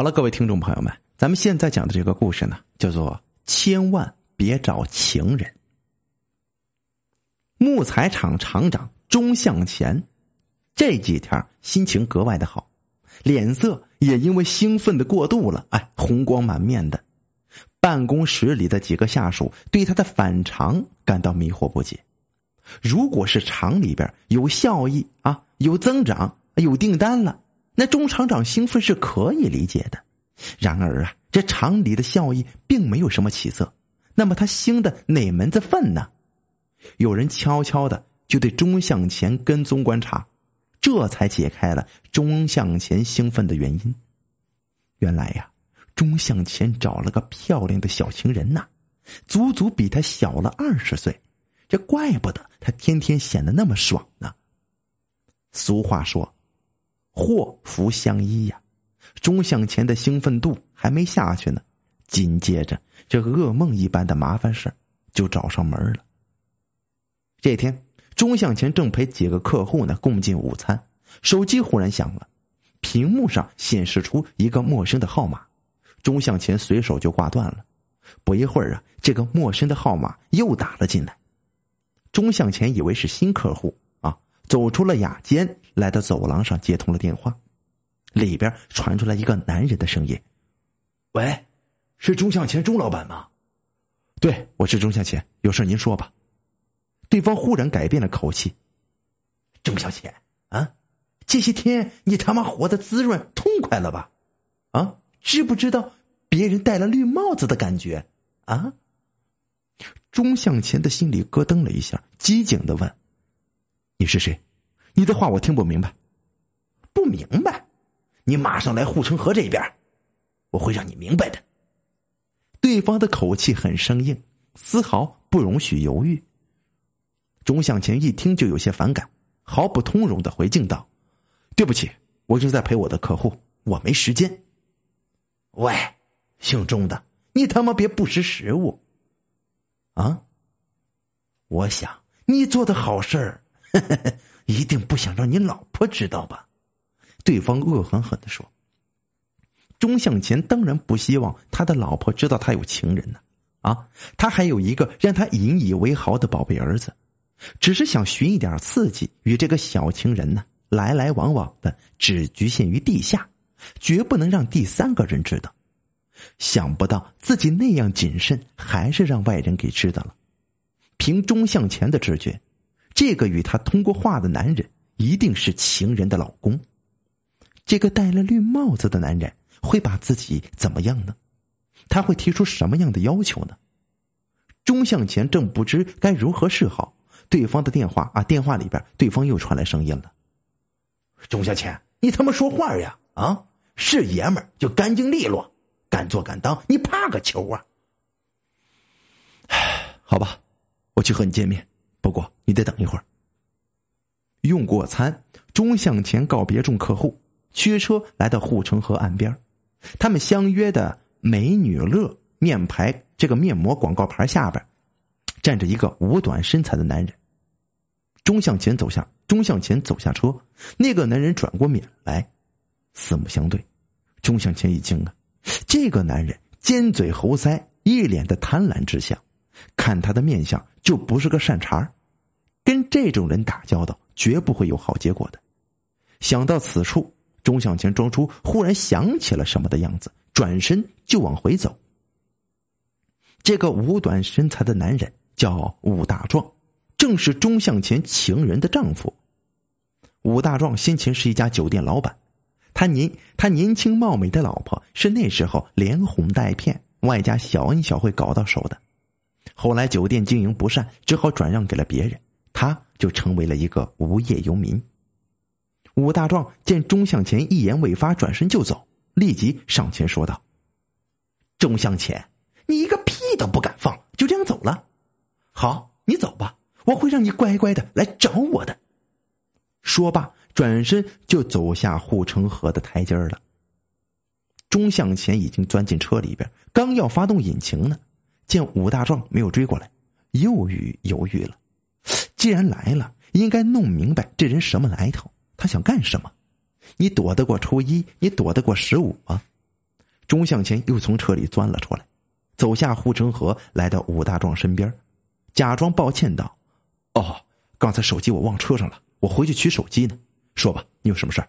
好了，各位听众朋友们，咱们现在讲的这个故事呢，叫做“千万别找情人”。木材厂厂长钟向前这几天心情格外的好，脸色也因为兴奋的过度了，哎，红光满面的。办公室里的几个下属对他的反常感到迷惑不解。如果是厂里边有效益啊，有增长，有订单了。那钟厂长兴奋是可以理解的，然而啊，这厂里的效益并没有什么起色，那么他兴的哪门子愤呢？有人悄悄的就对钟向前跟踪观察，这才解开了钟向前兴奋的原因。原来呀，钟向前找了个漂亮的小情人呐，足足比他小了二十岁，这怪不得他天天显得那么爽呢。俗话说。祸福相依呀！钟向前的兴奋度还没下去呢，紧接着这噩梦一般的麻烦事就找上门了。这天，钟向前正陪几个客户呢共进午餐，手机忽然响了，屏幕上显示出一个陌生的号码，钟向前随手就挂断了。不一会儿啊，这个陌生的号码又打了进来，钟向前以为是新客户。走出了雅间，来到走廊上接通了电话，里边传出来一个男人的声音：“喂，是钟向前钟老板吗？”“对，我是钟向前，有事您说吧。”对方忽然改变了口气：“钟向前啊，这些天你他妈活得滋润痛快了吧？啊，知不知道别人戴了绿帽子的感觉？啊？”钟向前的心里咯噔了一下，机警的问。你是谁？你的话我听不明白。不明白？你马上来护城河这边，我会让你明白的。对方的口气很生硬，丝毫不容许犹豫。钟向前一听就有些反感，毫不通融的回敬道：“对不起，我正在陪我的客户，我没时间。”喂，姓钟的，你他妈别不识时务啊！我想你做的好事儿。一定不想让你老婆知道吧？对方恶狠狠的说。钟向前当然不希望他的老婆知道他有情人呢，啊，他还有一个让他引以为豪的宝贝儿子，只是想寻一点刺激，与这个小情人呢来来往往的，只局限于地下，绝不能让第三个人知道。想不到自己那样谨慎，还是让外人给知道了。凭钟向前的直觉。这个与他通过话的男人一定是情人的老公。这个戴了绿帽子的男人会把自己怎么样呢？他会提出什么样的要求呢？钟向前正不知该如何是好，对方的电话啊，电话里边对方又传来声音了：“钟向前，你他妈说话呀！啊，是爷们儿就干净利落，敢做敢当，你怕个球啊！”好吧，我去和你见面。不过你得等一会儿。用过餐，钟向前告别众客户，驱车来到护城河岸边。他们相约的美女乐面牌这个面膜广告牌下边，站着一个五短身材的男人。钟向前走下，钟向前走下车，那个男人转过脸来，四目相对。钟向前一惊啊，这个男人尖嘴猴腮，一脸的贪婪之相。看他的面相，就不是个善茬跟这种人打交道，绝不会有好结果的。想到此处，钟向前装出忽然想起了什么的样子，转身就往回走。这个五短身材的男人叫武大壮，正是钟向前情人的丈夫。武大壮先前是一家酒店老板，他年他年轻貌美的老婆是那时候连哄带骗，外加小恩小惠搞到手的。后来酒店经营不善，只好转让给了别人，他就成为了一个无业游民。武大壮见钟向前一言未发，转身就走，立即上前说道：“钟向前，你一个屁都不敢放，就这样走了？好，你走吧，我会让你乖乖的来找我的。”说罢，转身就走下护城河的台阶了。钟向前已经钻进车里边，刚要发动引擎呢。见武大壮没有追过来，又豫犹豫了。既然来了，应该弄明白这人什么来头，他想干什么。你躲得过初一，你躲得过十五吗？钟向前又从车里钻了出来，走下护城河，来到武大壮身边，假装抱歉道：“哦，刚才手机我忘车上了，我回去取手机呢。说吧，你有什么事儿？”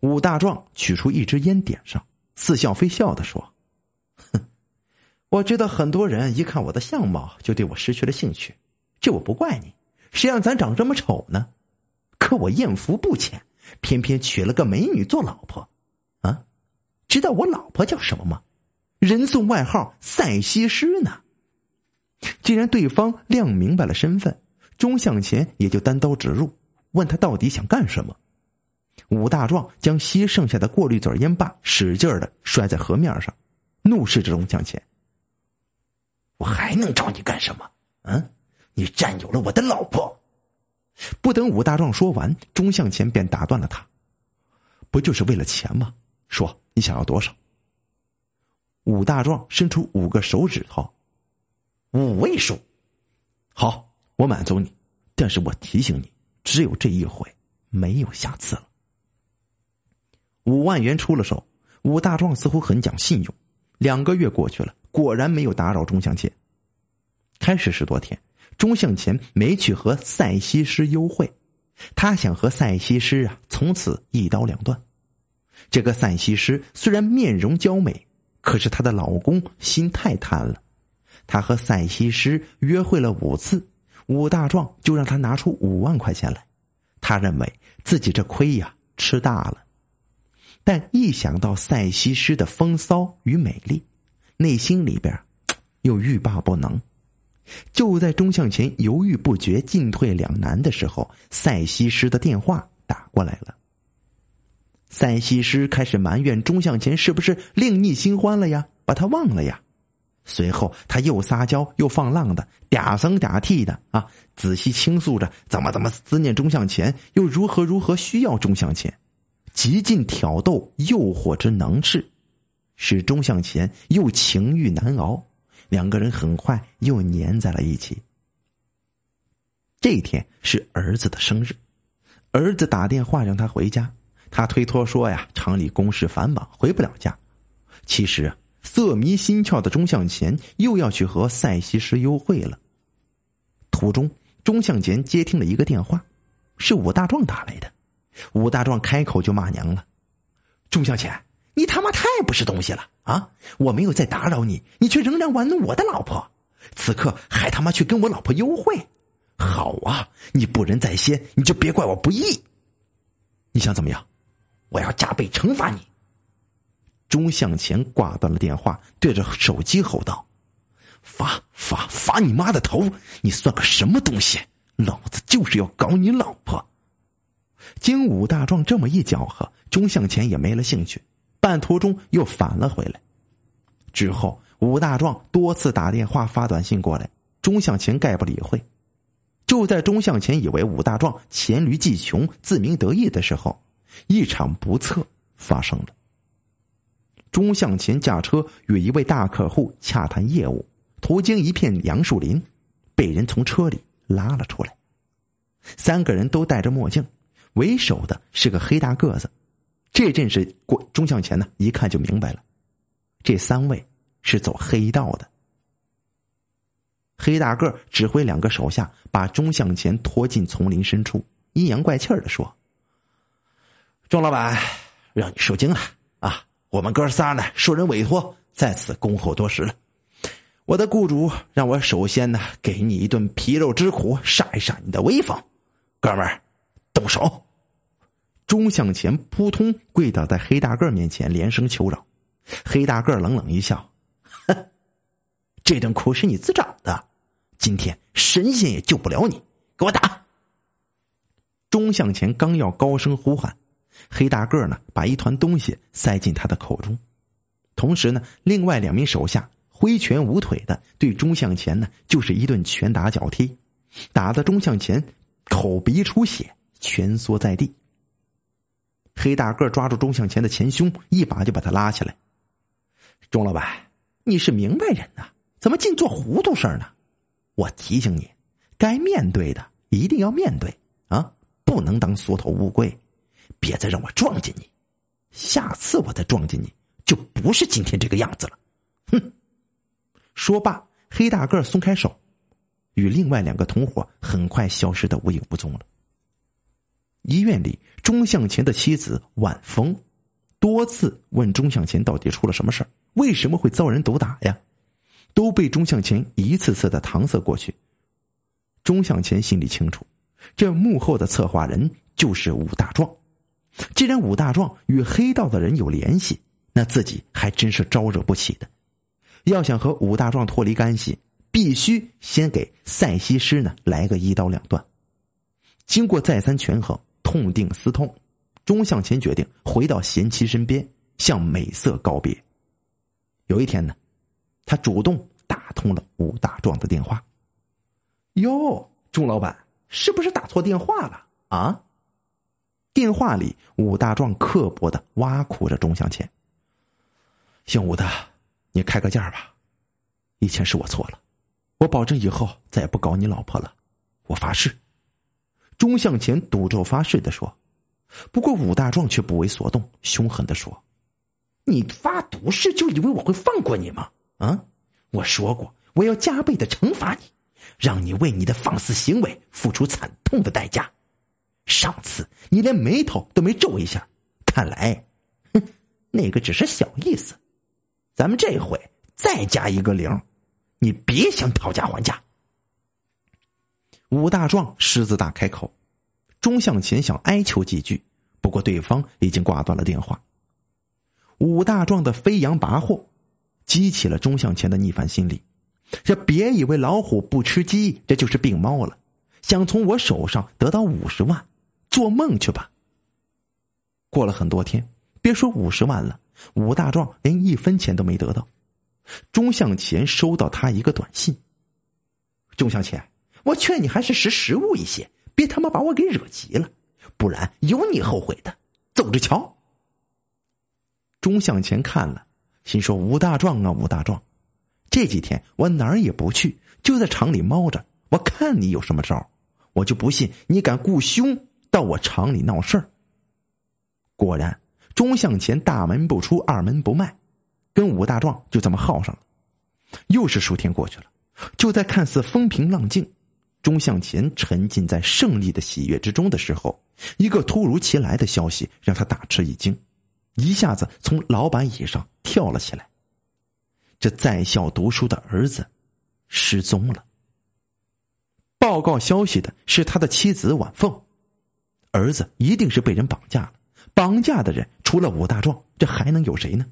武大壮取出一支烟，点上，似笑非笑的说：“哼，我知道很多人一看我的相貌就对我失去了兴趣，这我不怪你。谁让咱长这么丑呢？可我艳福不浅，偏偏娶了个美女做老婆。”啊知道我老婆叫什么吗？人送外号“赛西施”呢。既然对方亮明白了身份，钟向前也就单刀直入，问他到底想干什么。武大壮将吸剩下的过滤嘴烟霸使劲的摔在河面上，怒视着钟向前：“我还能找你干什么？嗯，你占有了我的老婆。”不等武大壮说完，钟向前便打断了他：“不就是为了钱吗？说。”你想要多少？武大壮伸出五个手指头，五位数。好，我满足你，但是我提醒你，只有这一回，没有下次了。五万元出了手，武大壮似乎很讲信用。两个月过去了，果然没有打扰钟向前。开始十多天，钟向前没去和赛西施幽会，他想和赛西施啊，从此一刀两断。这个赛西施虽然面容娇美，可是她的老公心太贪了。他和赛西施约会了五次，武大壮就让他拿出五万块钱来。他认为自己这亏呀吃大了，但一想到赛西施的风骚与美丽，内心里边又 欲罢不能。就在钟向前犹豫不决、进退两难的时候，赛西施的电话打过来了。赛西施开始埋怨钟向前是不是另觅新欢了呀，把他忘了呀。随后他又撒娇又放浪的嗲声嗲气的啊，仔细倾诉着怎么怎么思念钟向前，又如何如何需要钟向前，极尽挑逗诱惑之能事，使钟向前又情欲难熬。两个人很快又粘在了一起。这天是儿子的生日，儿子打电话让他回家。他推脱说：“呀，厂里公事繁忙，回不了家。”其实色迷心窍的钟向前又要去和赛西施幽会了。途中，钟向前接听了一个电话，是武大壮打来的。武大壮开口就骂娘了：“钟向前，你他妈太不是东西了啊！我没有再打扰你，你却仍然玩弄我的老婆，此刻还他妈去跟我老婆幽会。好啊，你不仁在先，你就别怪我不义。你想怎么样？”我要加倍惩罚你！钟向前挂断了电话，对着手机吼道：“罚罚罚你妈的头！你算个什么东西？老子就是要搞你老婆！”经武大壮这么一搅和，钟向前也没了兴趣，半途中又返了回来。之后，武大壮多次打电话发短信过来，钟向前概不理会。就在钟向前以为武大壮黔驴技穷、自鸣得意的时候，一场不测发生了。钟向前驾车与一位大客户洽谈业务，途经一片杨树林，被人从车里拉了出来。三个人都戴着墨镜，为首的是个黑大个子。这阵势，过钟向前呢一看就明白了，这三位是走黑道的。黑大个指挥两个手下把钟向前拖进丛林深处，阴阳怪气的说。钟老板，让你受惊了啊！我们哥仨呢，受人委托，在此恭候多时了。我的雇主让我首先呢，给你一顿皮肉之苦，杀一杀你的威风。哥们儿，动手！钟向前扑通跪倒在黑大个面前，连声求饶。黑大个冷冷一笑：“哼，这顿苦是你自找的，今天神仙也救不了你。给我打！”钟向前刚要高声呼喊。黑大个呢，把一团东西塞进他的口中，同时呢，另外两名手下挥拳舞腿的对钟向前呢，就是一顿拳打脚踢，打的钟向前口鼻出血，蜷缩在地。黑大个抓住钟向前的前胸，一把就把他拉起来。钟老板，你是明白人呐，怎么净做糊涂事呢？我提醒你，该面对的一定要面对啊，不能当缩头乌龟。别再让我撞见你，下次我再撞见你，就不是今天这个样子了。哼！说罢，黑大个松开手，与另外两个同伙很快消失的无影无踪了。医院里，钟向前的妻子晚风多次问钟向前到底出了什么事为什么会遭人毒打呀？都被钟向前一次次的搪塞过去。钟向前心里清楚，这幕后的策划人就是武大壮。既然武大壮与黑道的人有联系，那自己还真是招惹不起的。要想和武大壮脱离干系，必须先给赛西施呢来个一刀两断。经过再三权衡，痛定思痛，钟向前决定回到贤妻身边，向美色告别。有一天呢，他主动打通了武大壮的电话。哟，钟老板，是不是打错电话了啊？电话里，武大壮刻薄的挖苦着钟向前：“姓武的，你开个价吧，以前是我错了，我保证以后再也不搞你老婆了，我发誓。”钟向前赌咒发誓的说。不过武大壮却不为所动，凶狠的说：“你发毒誓就以为我会放过你吗？啊！我说过，我要加倍的惩罚你。”让你为你的放肆行为付出惨痛的代价。上次你连眉头都没皱一下，看来，哼，那个只是小意思。咱们这回再加一个零，你别想讨价还价。武大壮狮子大开口，钟向前想哀求几句，不过对方已经挂断了电话。武大壮的飞扬跋扈，激起了钟向前的逆反心理。这别以为老虎不吃鸡，这就是病猫了。想从我手上得到五十万，做梦去吧！过了很多天，别说五十万了，武大壮连一分钱都没得到。钟向前收到他一个短信：“钟向前，我劝你还是识时务一些，别他妈把我给惹急了，不然有你后悔的。走着瞧。”钟向前看了，心说：“武大壮啊，武大壮。”这几天我哪儿也不去，就在厂里猫着。我看你有什么招我就不信你敢雇凶到我厂里闹事儿。果然，钟向前大门不出二门不迈，跟武大壮就这么耗上了。又是数天过去了，就在看似风平浪静，钟向前沉浸在胜利的喜悦之中的时候，一个突如其来的消息让他大吃一惊，一下子从老板椅上跳了起来。这在校读书的儿子失踪了。报告消息的是他的妻子婉凤，儿子一定是被人绑架了。绑架的人除了武大壮，这还能有谁呢？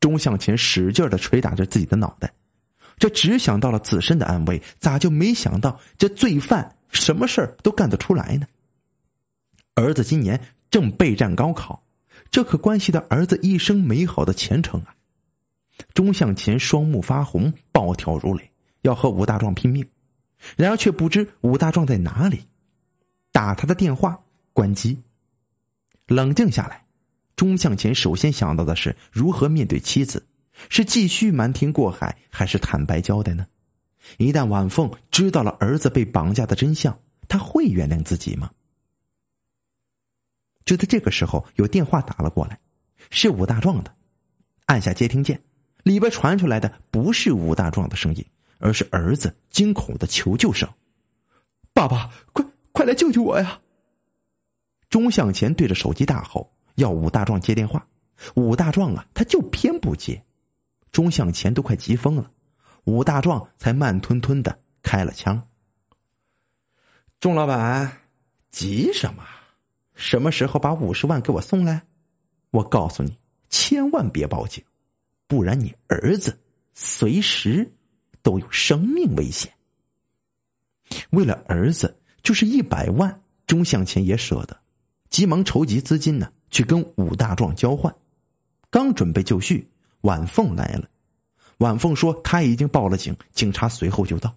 钟向前使劲的捶打着自己的脑袋，这只想到了自身的安危，咋就没想到这罪犯什么事儿都干得出来呢？儿子今年正备战高考，这可关系到儿子一生美好的前程啊！钟向前双目发红，暴跳如雷，要和武大壮拼命。然而却不知武大壮在哪里，打他的电话关机。冷静下来，钟向前首先想到的是如何面对妻子：是继续瞒天过海，还是坦白交代呢？一旦婉凤知道了儿子被绑架的真相，他会原谅自己吗？就在这个时候，有电话打了过来，是武大壮的。按下接听键。里边传出来的不是武大壮的声音，而是儿子惊恐的求救声：“爸爸，快快来救救我呀！”钟向前对着手机大吼，要武大壮接电话。武大壮啊，他就偏不接。钟向前都快急疯了，武大壮才慢吞吞的开了枪。钟老板，急什么？什么时候把五十万给我送来？我告诉你，千万别报警。不然，你儿子随时都有生命危险。为了儿子，就是一百万，钟向前也舍得，急忙筹集资金呢，去跟武大壮交换。刚准备就绪，晚凤来了。晚凤说他已经报了警，警察随后就到。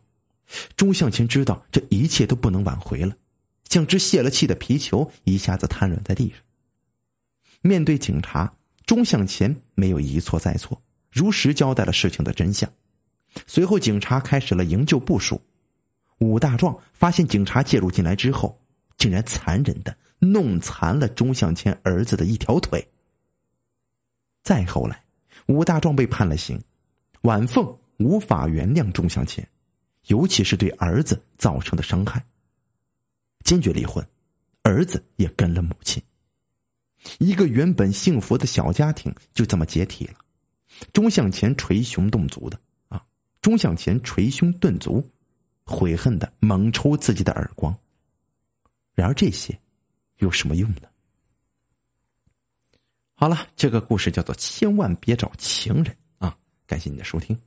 钟向前知道这一切都不能挽回了，像只泄了气的皮球，一下子瘫软在地上。面对警察，钟向前没有一错再错。如实交代了事情的真相，随后警察开始了营救部署。武大壮发现警察介入进来之后，竟然残忍的弄残了钟向前儿子的一条腿。再后来，吴大壮被判了刑，婉凤无法原谅钟向前，尤其是对儿子造成的伤害，坚决离婚，儿子也跟了母亲。一个原本幸福的小家庭就这么解体了。钟向前捶胸顿足的啊，钟向前捶胸顿足，悔恨的猛抽自己的耳光。然而这些有什么用呢？好了，这个故事叫做“千万别找情人”啊！感谢你的收听。